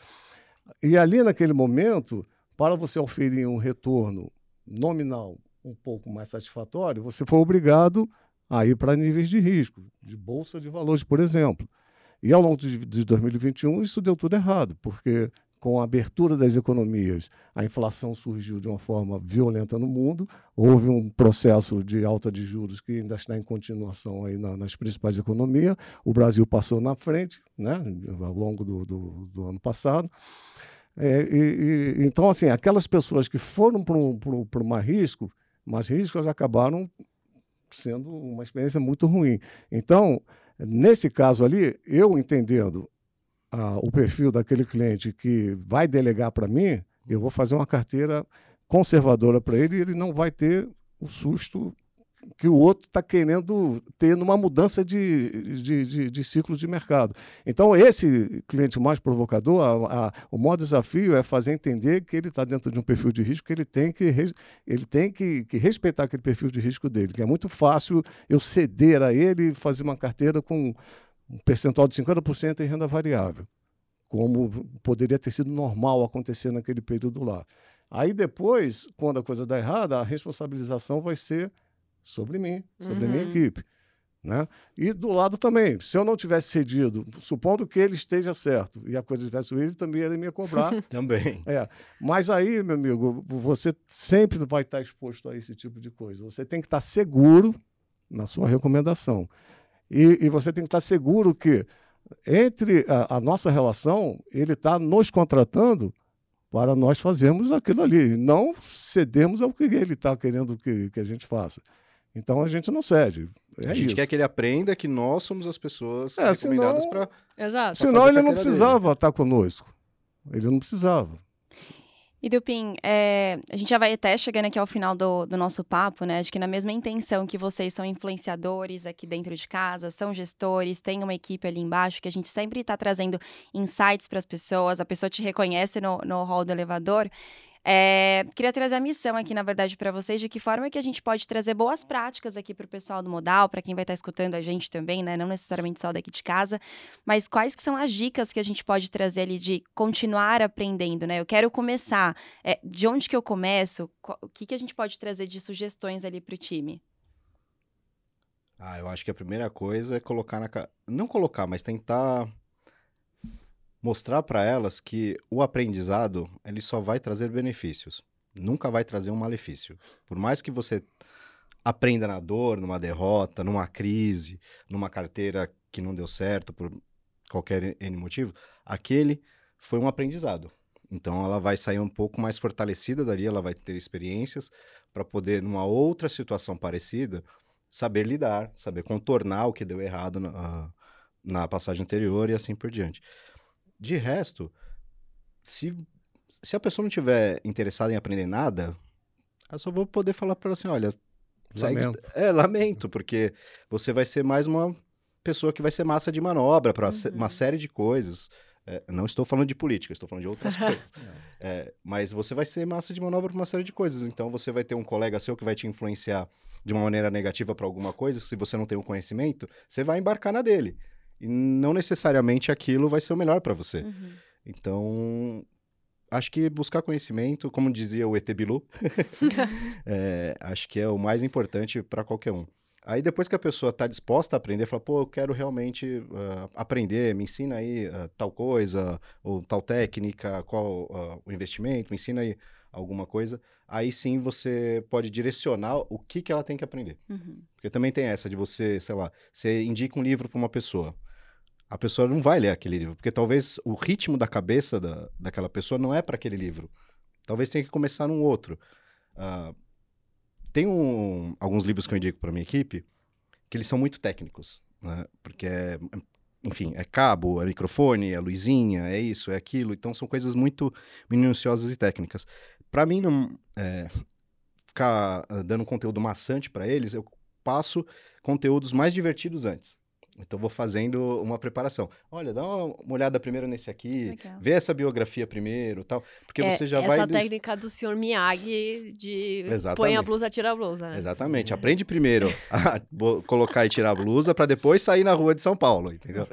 E ali, naquele momento, para você oferir um retorno nominal um pouco mais satisfatório, você foi obrigado a ir para níveis de risco, de bolsa de valores, por exemplo. E ao longo de, de 2021, isso deu tudo errado, porque com a abertura das economias, a inflação surgiu de uma forma violenta no mundo, houve um processo de alta de juros que ainda está em continuação aí na, nas principais economias, o Brasil passou na frente, né, ao longo do, do, do ano passado, é, e, e, então, assim, aquelas pessoas que foram para um, mais risco, mais riscos acabaram sendo uma experiência muito ruim. Então, nesse caso ali, eu entendendo ah, o perfil daquele cliente que vai delegar para mim, eu vou fazer uma carteira conservadora para ele e ele não vai ter o susto que o outro está querendo ter numa mudança de, de, de, de, ciclo de mercado. Então, esse cliente mais provocador, a, a, o maior desafio é fazer entender que ele está dentro de um perfil de risco, que ele tem, que, ele tem que, que respeitar aquele perfil de risco dele, que é muito fácil eu ceder a ele e fazer uma carteira com um percentual de 50% em renda variável, como poderia ter sido normal acontecer naquele período lá. Aí depois, quando a coisa dá errada, a responsabilização vai ser sobre mim, sobre uhum. a minha uhum. equipe. Né? E do lado também, se eu não tivesse cedido, supondo que ele esteja certo e a coisa tivesse ruim, ele também ia me cobrar. também. É. Mas aí, meu amigo, você sempre vai estar exposto a esse tipo de coisa. Você tem que estar seguro na sua recomendação. E, e você tem que estar seguro que, entre a, a nossa relação, ele está nos contratando para nós fazermos aquilo ali. Não cedemos ao que ele está querendo que, que a gente faça. Então a gente não cede. É a gente isso. quer que ele aprenda que nós somos as pessoas é, recomendadas para. Exato. Senão ele não precisava dele. estar conosco. Ele não precisava. E Dupin, é, a gente já vai até chegando aqui ao final do, do nosso papo, né? Acho que na mesma intenção que vocês são influenciadores aqui dentro de casa, são gestores, tem uma equipe ali embaixo que a gente sempre está trazendo insights para as pessoas, a pessoa te reconhece no, no hall do elevador. É, queria trazer a missão aqui, na verdade, para vocês, de que forma que a gente pode trazer boas práticas aqui para o pessoal do Modal, para quem vai estar tá escutando a gente também, né? Não necessariamente só daqui de casa, mas quais que são as dicas que a gente pode trazer ali de continuar aprendendo, né? Eu quero começar. É, de onde que eu começo? O que, que a gente pode trazer de sugestões ali para o time? Ah, eu acho que a primeira coisa é colocar na. Não colocar, mas tentar mostrar para elas que o aprendizado ele só vai trazer benefícios, nunca vai trazer um malefício. Por mais que você aprenda na dor, numa derrota, numa crise, numa carteira que não deu certo por qualquer N motivo, aquele foi um aprendizado. Então ela vai sair um pouco mais fortalecida dali, ela vai ter experiências para poder, numa outra situação parecida, saber lidar, saber contornar o que deu errado na, na passagem anterior e assim por diante. De resto, se, se a pessoa não tiver interessada em aprender nada, eu só vou poder falar para ela assim, olha, lamento. Segue... É, lamento, porque você vai ser mais uma pessoa que vai ser massa de manobra para uhum. uma série de coisas. É, não estou falando de política, estou falando de outras coisas. É, mas você vai ser massa de manobra para uma série de coisas. Então você vai ter um colega seu que vai te influenciar de uma maneira negativa para alguma coisa. Se você não tem o conhecimento, você vai embarcar na dele. E não necessariamente aquilo vai ser o melhor para você. Uhum. Então, acho que buscar conhecimento, como dizia o ET Bilu, é, acho que é o mais importante para qualquer um. Aí depois que a pessoa está disposta a aprender, fala, pô, eu quero realmente uh, aprender, me ensina aí uh, tal coisa, ou tal técnica, qual uh, o investimento, me ensina aí alguma coisa, aí sim você pode direcionar o que, que ela tem que aprender. Uhum. Porque também tem essa de você, sei lá, você indica um livro para uma pessoa a pessoa não vai ler aquele livro, porque talvez o ritmo da cabeça da, daquela pessoa não é para aquele livro. Talvez tenha que começar num outro. Uh, tem um, alguns livros que eu indico para minha equipe que eles são muito técnicos, né? porque é, enfim, é cabo, é microfone, é luzinha, é isso, é aquilo. Então são coisas muito minuciosas e técnicas. Para mim não é, ficar ah, dando conteúdo maçante para eles, eu passo conteúdos mais divertidos antes. Então vou fazendo uma preparação. Olha, dá uma olhada primeiro nesse aqui, Legal. vê essa biografia primeiro, tal, porque É, você já essa vai des- técnica do senhor Miyagi de põe a Exatamente. blusa, tira a blusa. né? Exatamente. Aprende primeiro a colocar e tirar a blusa para depois sair na rua de São Paulo, entendeu?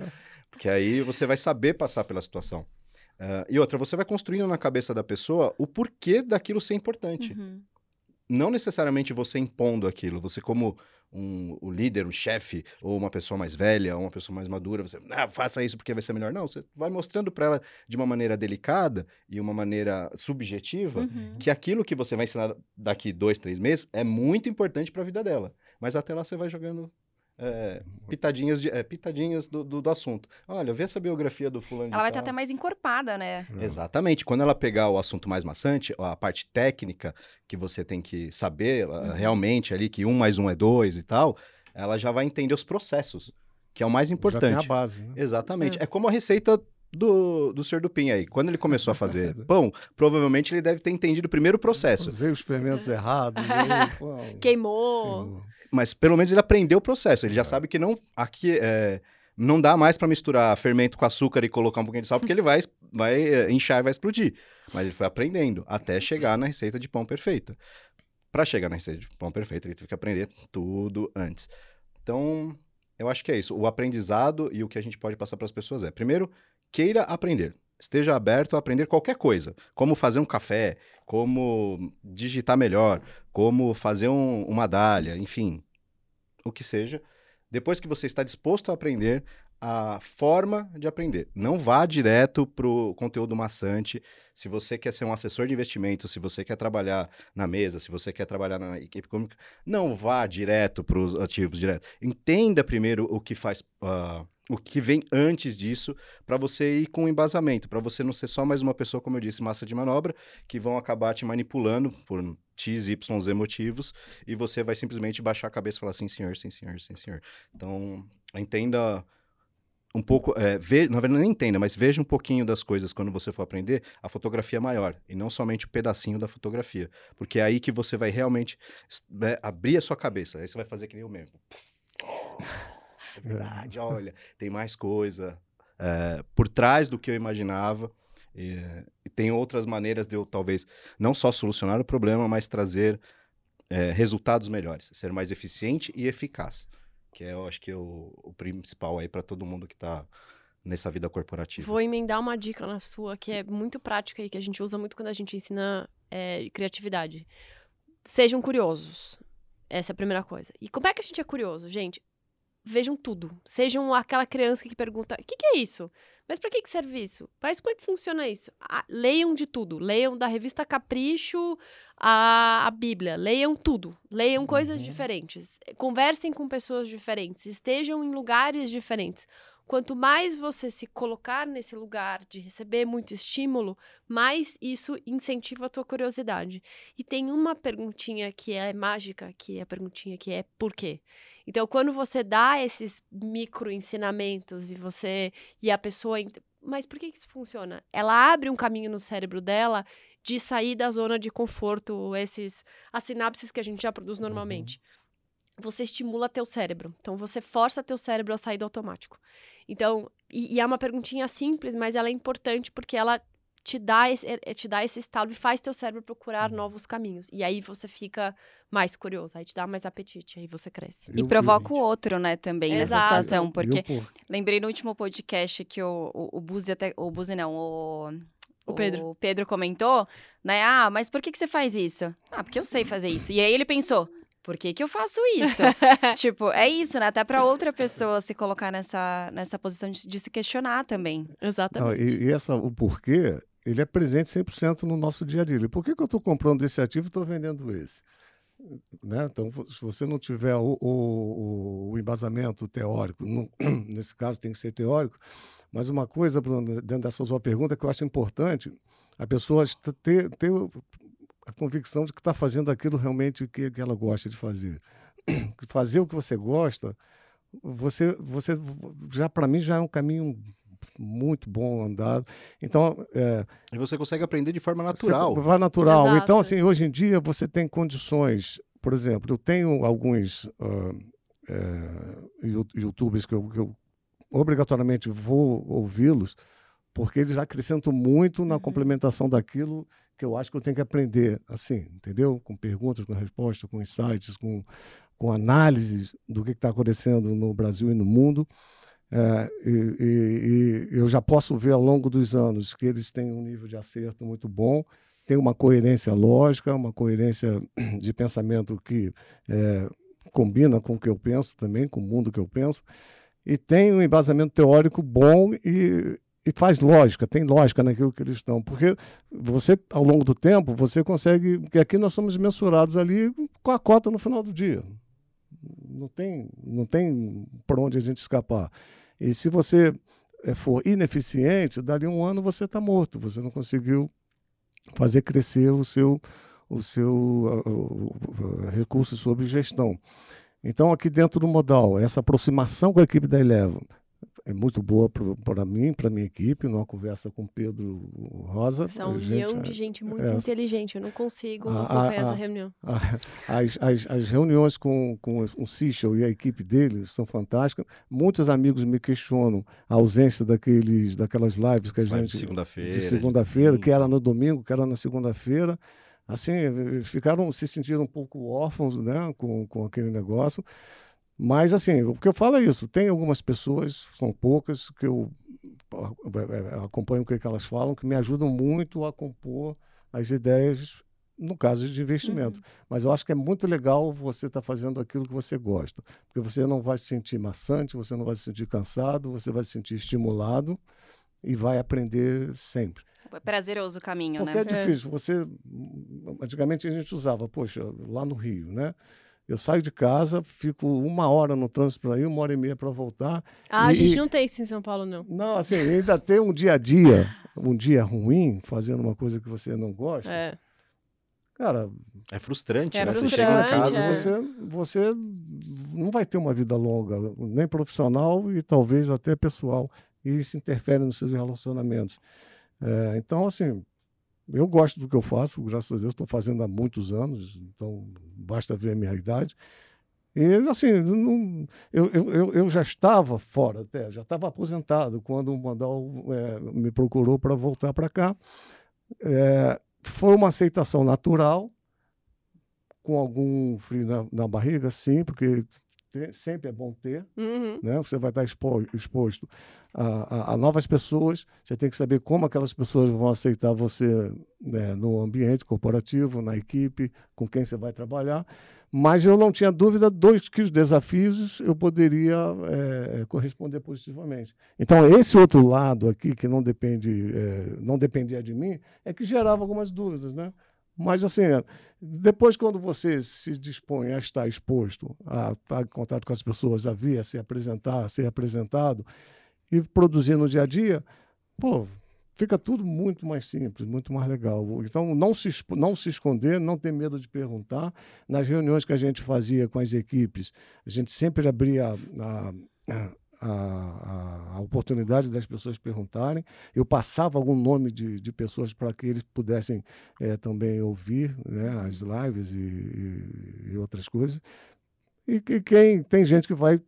Porque aí você vai saber passar pela situação. Ah, e outra, você vai construindo na cabeça da pessoa o porquê daquilo ser importante. Uhum. Não necessariamente você impondo aquilo. Você, como um, o líder, um chefe, ou uma pessoa mais velha, ou uma pessoa mais madura, você, ah, faça isso porque vai ser melhor. Não, você vai mostrando para ela de uma maneira delicada e uma maneira subjetiva Uhum. que aquilo que você vai ensinar daqui dois, três meses é muito importante para a vida dela. Mas até lá você vai jogando é, pitadinhas, de, é, pitadinhas do, do, do assunto. Olha, vê essa biografia do fulano de Ela vai estar até mais encorpada, né? Exatamente. Quando ela pegar o assunto mais maçante, a parte técnica que você tem que saber uh, Uhum. realmente ali, que um mais um é dois e tal, ela já vai entender os processos, que é o mais Já tem importante. a base. Né? Exatamente. É. como a receita do, do Sr. Dupin aí. Quando ele começou a fazer pão, provavelmente ele deve ter entendido primeiro o processo. Usei os fermentos errados. aí, Queimou. queimou. Mas pelo menos ele aprendeu o processo. Ele já sabe que não aqui é, não dá mais para misturar fermento com açúcar e colocar um pouquinho de sal, porque ele vai, vai é, inchar e vai explodir. Mas ele foi aprendendo até chegar na receita de pão perfeita. Para chegar na receita de pão perfeita, ele teve que aprender tudo antes. Então, eu acho que é isso. O aprendizado e o que a gente pode passar para as pessoas é: primeiro, queira aprender. Esteja aberto a aprender qualquer coisa. Como fazer um café, como digitar melhor, como fazer um- uma dália, enfim, o que seja. Depois que você está disposto a aprender, a forma de aprender. Não vá direto para o conteúdo maçante. Se você quer ser um assessor de investimento, se você quer trabalhar na mesa, se você quer trabalhar na equipe econômica, não vá direto para os ativos direto. Entenda primeiro o que faz. ah, o que vem antes disso, para você ir com embasamento, para você não ser só mais uma pessoa, como eu disse, massa de manobra, que vão acabar te manipulando por X, Y, Z motivos, e você vai simplesmente baixar a cabeça e falar sim, senhor, sim, senhor, sim, senhor. Então, entenda um pouco, é, ve, na verdade, nem entenda, mas veja um pouquinho das coisas quando você for aprender, a fotografia maior, e não somente o pedacinho da fotografia, porque é aí que você vai realmente né, abrir a sua cabeça, aí você vai fazer que nem eu mesmo. É verdade, olha, tem mais coisa é, por trás do que eu imaginava. E, e tem outras maneiras de eu, talvez, não só solucionar o problema, mas trazer é, resultados melhores, ser mais eficiente e eficaz. Que é, eu acho que é o, o principal aí para todo mundo que está nessa vida corporativa. Vou emendar uma dica na sua, que é muito prática e que a gente usa muito quando a gente ensina é, criatividade. Sejam curiosos. Essa é a primeira coisa. E como é que a gente é curioso, gente? Vejam tudo. Sejam aquela criança que pergunta: o que, que é isso? Mas para que, que serve isso? Mas como é que funciona isso? Ah, leiam de tudo. Leiam da revista Capricho a, a Bíblia. Leiam tudo. Leiam coisas Uhum. diferentes. Conversem com pessoas diferentes. Estejam em lugares diferentes. Quanto mais você se colocar nesse lugar de receber muito estímulo, mais isso incentiva a tua curiosidade. E tem uma perguntinha que é mágica, que é a perguntinha que é por quê? Então, quando você dá esses micro ensinamentos e você e a pessoa, mas por que que isso funciona? Ela abre um caminho no cérebro dela de sair da zona de conforto, esses as sinapses que a gente já produz normalmente. Você estimula teu cérebro. Então você força teu cérebro a sair do automático. Então, e, e é uma perguntinha simples, mas ela é importante porque ela te dá esse, eh, te dá esse estalo e faz teu cérebro procurar novos caminhos. E aí você fica mais curioso, aí te dá mais apetite, aí você cresce. E Eu- provoca eu- o outro, né, também, nessa Exato. situação. eu, Porque pô, lembrei no último podcast que o, o, o Buzi até. O Buzi não, o. O Pedro. O Pedro comentou, né? Ah, mas por que, que você faz isso? Ah, porque eu sei fazer isso. E aí ele pensou. Por que, que eu faço isso? tipo, é isso, né? Até pra outra pessoa se colocar nessa, nessa posição de, de se questionar também. Exatamente. Não, e, e essa, o porquê, ele é presente 100% no nosso dia a dia. Por que, que eu estou comprando esse ativo e estou vendendo esse? Né? Então, se você não tiver o, o- o embasamento teórico, não- nesse caso tem que ser teórico, mas uma coisa, Bruno, dentro dessa sua pergunta, que eu acho importante, a pessoa ter, ter a convicção de que está fazendo aquilo realmente que, que ela gosta de fazer. Fazer o que você gosta você, você já para mim já é um caminho muito bom andado. Então, é, e você consegue aprender de forma natural. Vai natural. Exato. Então, assim, hoje em dia você tem condições. Por exemplo, eu tenho alguns uh, é, YouTubers que eu, que eu obrigatoriamente vou ouvi-los, porque eles acrescentam muito na uhum. complementação daquilo que eu acho que eu tenho que aprender, assim, entendeu? Com perguntas, com respostas, com insights, com, com análises do que está acontecendo no Brasil e no mundo. É, e, e, e, eu já posso ver ao longo dos anos que eles têm um nível de acerto muito bom, tem uma coerência lógica, uma coerência de pensamento que é, combina com o que eu penso também, com o mundo que eu penso, e tem um embasamento teórico bom e, e faz lógica, tem lógica naquilo que eles estão. Porque você, ao longo do tempo, você consegue. Porque aqui nós somos mensurados ali com a cota no final do dia. Não tem, não tem por onde a gente escapar. E se você eh, for ineficiente, dali um ano você está morto. Você não conseguiu fazer crescer o seu, o seu recurso sobre gestão. Então, aqui dentro do modal, essa aproximação com a equipe da Eleva, é muito boa para mim, para minha equipe, numa conversa com Pedro Rosa. Essa é união gente, de gente muito é, inteligente, eu não consigo a, acompanhar a, essa reunião. A, as, as, as, reuniões com, com o Sichel e a equipe dele são fantásticas. Muitos amigos me questionam a ausência daqueles, daquelas lives que a gente... De segunda-feira. De segunda-feira, que era no domingo, que era na segunda-feira. Assim, ficaram, se sentiram um pouco órfãos né, com, com aquele negócio. Mas, assim, o que eu falo é isso. Tem algumas pessoas, são poucas, que eu acompanho o que é elas falam, que me ajudam muito a compor as ideias, no caso de investimento. Uhum. Mas eu acho que é muito legal você estar tá fazendo aquilo que você gosta. Porque você não vai se sentir maçante, você não vai se sentir cansado, você vai se sentir estimulado e vai aprender sempre. É prazeroso o caminho, Porque né? Porque é difícil. Você, antigamente a gente usava, poxa, lá no Rio, né? Eu saio de casa, fico uma hora no trânsito para ir, uma hora e meia para voltar. Ah, e, a gente não tem isso em São Paulo, não. Não, assim, ainda tem um dia a dia, um dia ruim, fazendo uma coisa que você não gosta. É. Cara. É frustrante, é né? Frustrante, você chega em casa. É. Você, você não vai ter uma vida longa, nem profissional e talvez até pessoal. E isso interfere nos seus relacionamentos. É, então, assim, eu gosto do que eu faço, graças a Deus, estou fazendo há muitos anos, então basta ver a minha idade. E, assim, não, eu, eu, eu já estava fora até, já estava aposentado quando o Mandal é, me procurou para voltar para cá. É, foi uma aceitação natural, com algum frio na, na barriga, sim, porque ter, sempre é bom ter, uhum. né? Você vai estar expo, exposto a, a, a, novas pessoas, você tem que saber como aquelas pessoas vão aceitar você né, no ambiente corporativo, na equipe, com quem você vai trabalhar. Mas eu não tinha dúvida dos que os desafios eu poderia é, corresponder positivamente. Então esse outro lado aqui que não depende, é, não dependia de mim, é que gerava algumas dúvidas, né? Mas, assim, depois, quando você se dispõe a estar exposto, a estar em contato com as pessoas, a vir, a se apresentar, a ser apresentado e produzir no dia a dia, pô, fica tudo muito mais simples, muito mais legal. Então, não se, não se esconder, não ter medo de perguntar. Nas reuniões que a gente fazia com as equipes, a gente sempre abria a, a a, a, oportunidade das pessoas perguntarem. Eu passava algum nome de, de pessoas para que eles pudessem é, também ouvir né, as lives e, e, e outras coisas. E, que quem tem gente que vai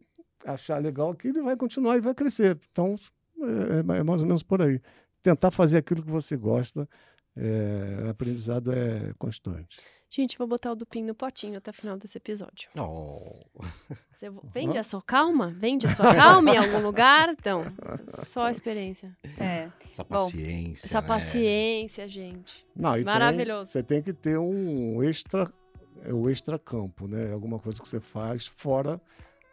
achar legal aqui, ele vai continuar e vai crescer. Então, é, é mais ou menos por aí. Tentar fazer aquilo que você gosta, é, aprendizado é constante. Gente, vou botar o Dupin no potinho até o final desse episódio. Oh. Você vende a sua calma? Vende a sua calma em algum lugar? Então, só a experiência. É. Essa paciência. Bom, essa né? paciência, gente. Não, Maravilhoso. Tem, você tem que ter um extra, o extra campo, né? Alguma coisa que você faz fora,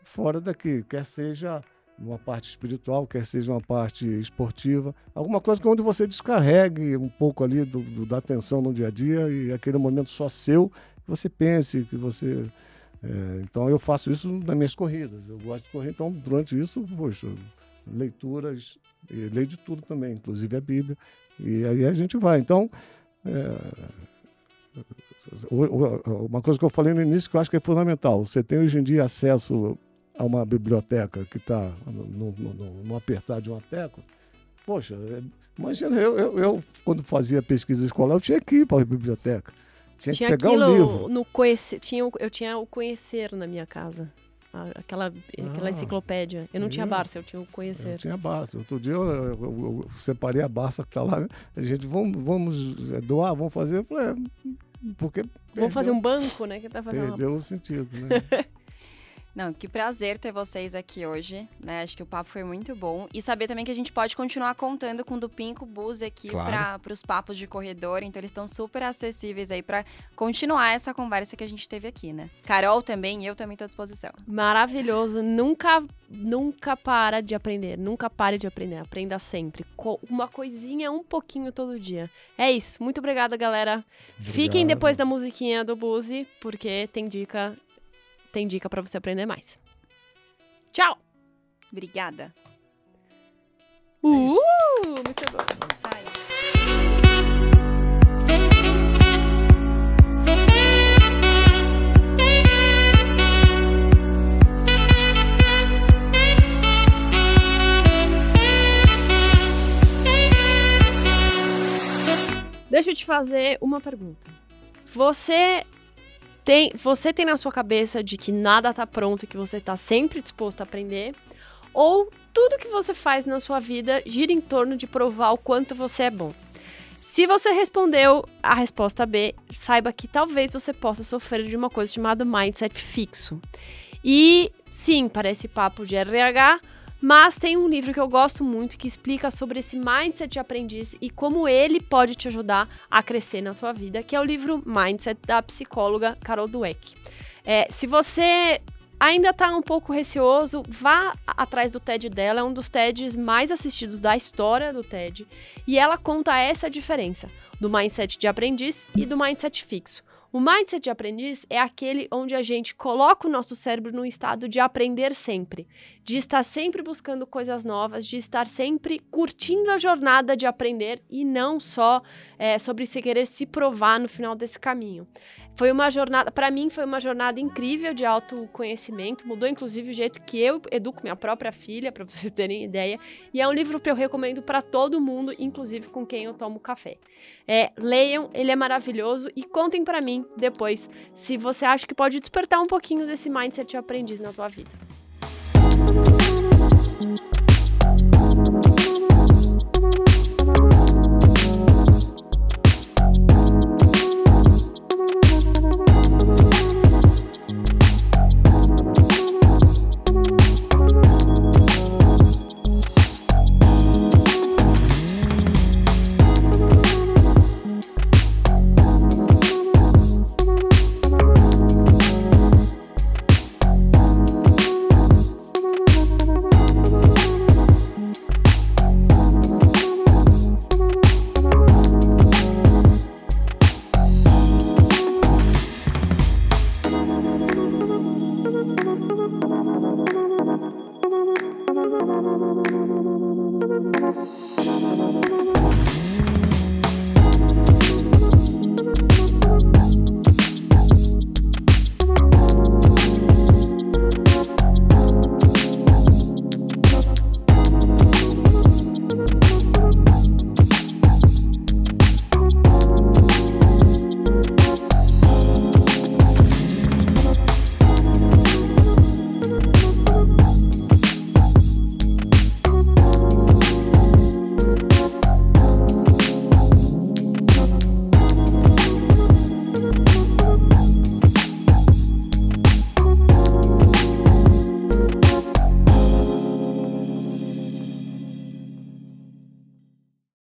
fora daqui, quer seja uma parte espiritual, quer seja uma parte esportiva, alguma coisa é onde você descarregue um pouco ali do, do, da atenção no dia a dia e aquele momento só seu, que você pense, que você. É, então eu faço isso nas minhas corridas. Eu gosto de correr, então durante isso, poxa, leituras, leio de tudo também, inclusive a Bíblia, e aí a gente vai. Então, é, uma coisa que eu falei no início que eu acho que é fundamental: você tem hoje em dia acesso a uma biblioteca que está no, no, no, apertar de uma tecla, poxa, é, imagina, eu, eu, eu, quando fazia pesquisa escolar, eu tinha que ir para a biblioteca. Tinha, tinha que pegar o livro. No conhecer, tinha, eu tinha o conhecer na minha casa. Aquela, aquela ah, enciclopédia. Eu não isso. tinha Barça, eu tinha o Conhecer. Eu tinha Barça. Outro dia eu, eu, eu, eu separei a Barça que está lá. A gente, vamos, vamos é, doar, vamos fazer. Eu falei, é, porque. Vamos perdeu, fazer um banco, né? Que tá fazendo perdeu uma... o sentido, né? Não, que prazer ter vocês aqui hoje, né? Acho que o papo foi muito bom. E saber também que a gente pode continuar contando com o Dupin e o Buzi aqui claro. para os papos de corredor. Então, eles estão super acessíveis aí para continuar essa conversa que a gente teve aqui, né? Carol também, eu também estou à disposição. Maravilhoso. Nunca, nunca para de aprender. Nunca pare de aprender. Aprenda sempre. Uma coisinha, um pouquinho todo dia. É isso. Muito obrigada, galera. Obrigado. Fiquem depois da musiquinha do Buzi, porque tem dica tem dica para você aprender mais. Tchau! Obrigada. Uh! É muito bom. Sai. Deixa eu te fazer uma pergunta. Você tem, você tem na sua cabeça de que nada tá pronto, que você tá sempre disposto a aprender, ou tudo que você faz na sua vida gira em torno de provar o quanto você é bom. Se você respondeu a resposta B, saiba que talvez você possa sofrer de uma coisa chamada mindset fixo. E sim, parece papo de RH, mas tem um livro que eu gosto muito que explica sobre esse mindset de aprendiz e como ele pode te ajudar a crescer na tua vida, que é o livro Mindset da psicóloga Carol Dweck. É, se você ainda está um pouco receoso, vá atrás do TED dela, é um dos TEDs mais assistidos da história do TED, e ela conta essa diferença do mindset de aprendiz e do mindset fixo. O mindset de aprendiz é aquele onde a gente coloca o nosso cérebro num estado de aprender sempre, de estar sempre buscando coisas novas, de estar sempre curtindo a jornada de aprender e não só é, sobre se querer se provar no final desse caminho. Foi uma jornada, para mim, foi uma jornada incrível de autoconhecimento. Mudou, inclusive, o jeito que eu educo minha própria filha, para vocês terem ideia. E é um livro que eu recomendo para todo mundo, inclusive com quem eu tomo café. É, leiam, ele é maravilhoso e contem para mim depois se você acha que pode despertar um pouquinho desse mindset aprendiz na tua vida.